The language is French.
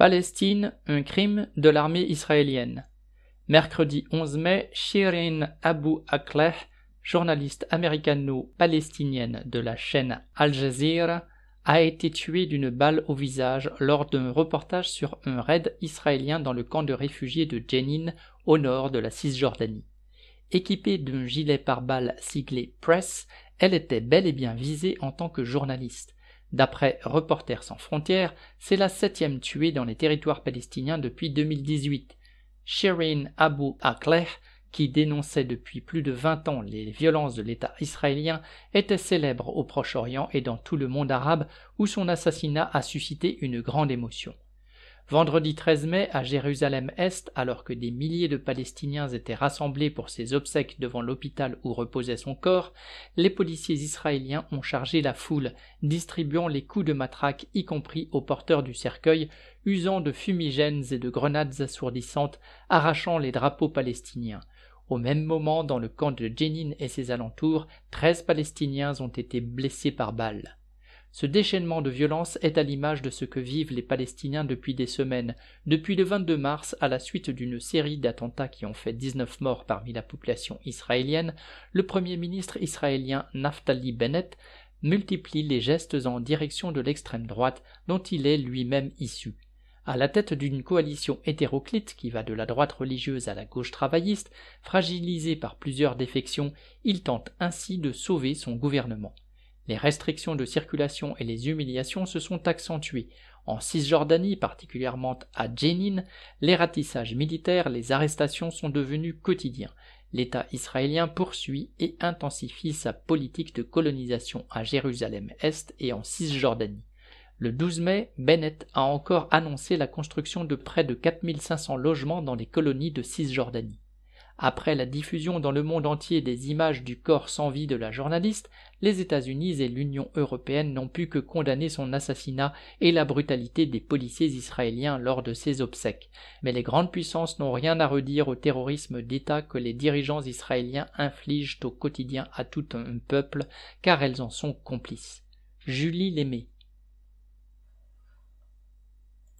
Palestine, un crime de l'armée israélienne. Mercredi 11 mai, Shirin Abu Akleh, journaliste américano-palestinienne de la chaîne Al Jazeera, a été tuée d'une balle au visage lors d'un reportage sur un raid israélien dans le camp de réfugiés de Jenin, au nord de la Cisjordanie. Équipée d'un gilet pare-balles siglé Press, elle était bel et bien visée en tant que journaliste. D'après Reporters sans frontières, c'est la septième tuée dans les territoires palestiniens depuis 2018. Shirin Abu Akleh, qui dénonçait depuis plus de vingt ans les violences de l'État israélien, était célèbre au Proche-Orient et dans tout le monde arabe où son assassinat a suscité une grande émotion. Vendredi 13 mai, à Jérusalem-Est, alors que des milliers de Palestiniens étaient rassemblés pour ses obsèques devant l'hôpital où reposait son corps, les policiers israéliens ont chargé la foule, distribuant les coups de matraque, y compris aux porteurs du cercueil, usant de fumigènes et de grenades assourdissantes, arrachant les drapeaux palestiniens. Au même moment, dans le camp de Jenin et ses alentours, treize Palestiniens ont été blessés par balles. Ce déchaînement de violence est à l'image de ce que vivent les Palestiniens depuis des semaines, depuis le 22 mars, à la suite d'une série d'attentats qui ont fait 19 morts parmi la population israélienne, le premier ministre israélien Naftali Bennett multiplie les gestes en direction de l'extrême droite dont il est lui-même issu. À la tête d'une coalition hétéroclite qui va de la droite religieuse à la gauche travailliste, fragilisée par plusieurs défections, il tente ainsi de sauver son gouvernement. Les restrictions de circulation et les humiliations se sont accentuées. En Cisjordanie, particulièrement à Jenin, les ratissages militaires, les arrestations sont devenus quotidiens. L'État israélien poursuit et intensifie sa politique de colonisation à Jérusalem-Est et en Cisjordanie. Le 12 mai, Bennett a encore annoncé la construction de près de 4500 logements dans les colonies de Cisjordanie. Après la diffusion dans le monde entier des images du corps sans vie de la journaliste, les États-Unis et l'Union européenne n'ont pu que condamner son assassinat et la brutalité des policiers israéliens lors de ses obsèques. Mais les grandes puissances n'ont rien à redire au terrorisme d'État que les dirigeants israéliens infligent au quotidien à tout un peuple, car elles en sont complices. Julie Lémé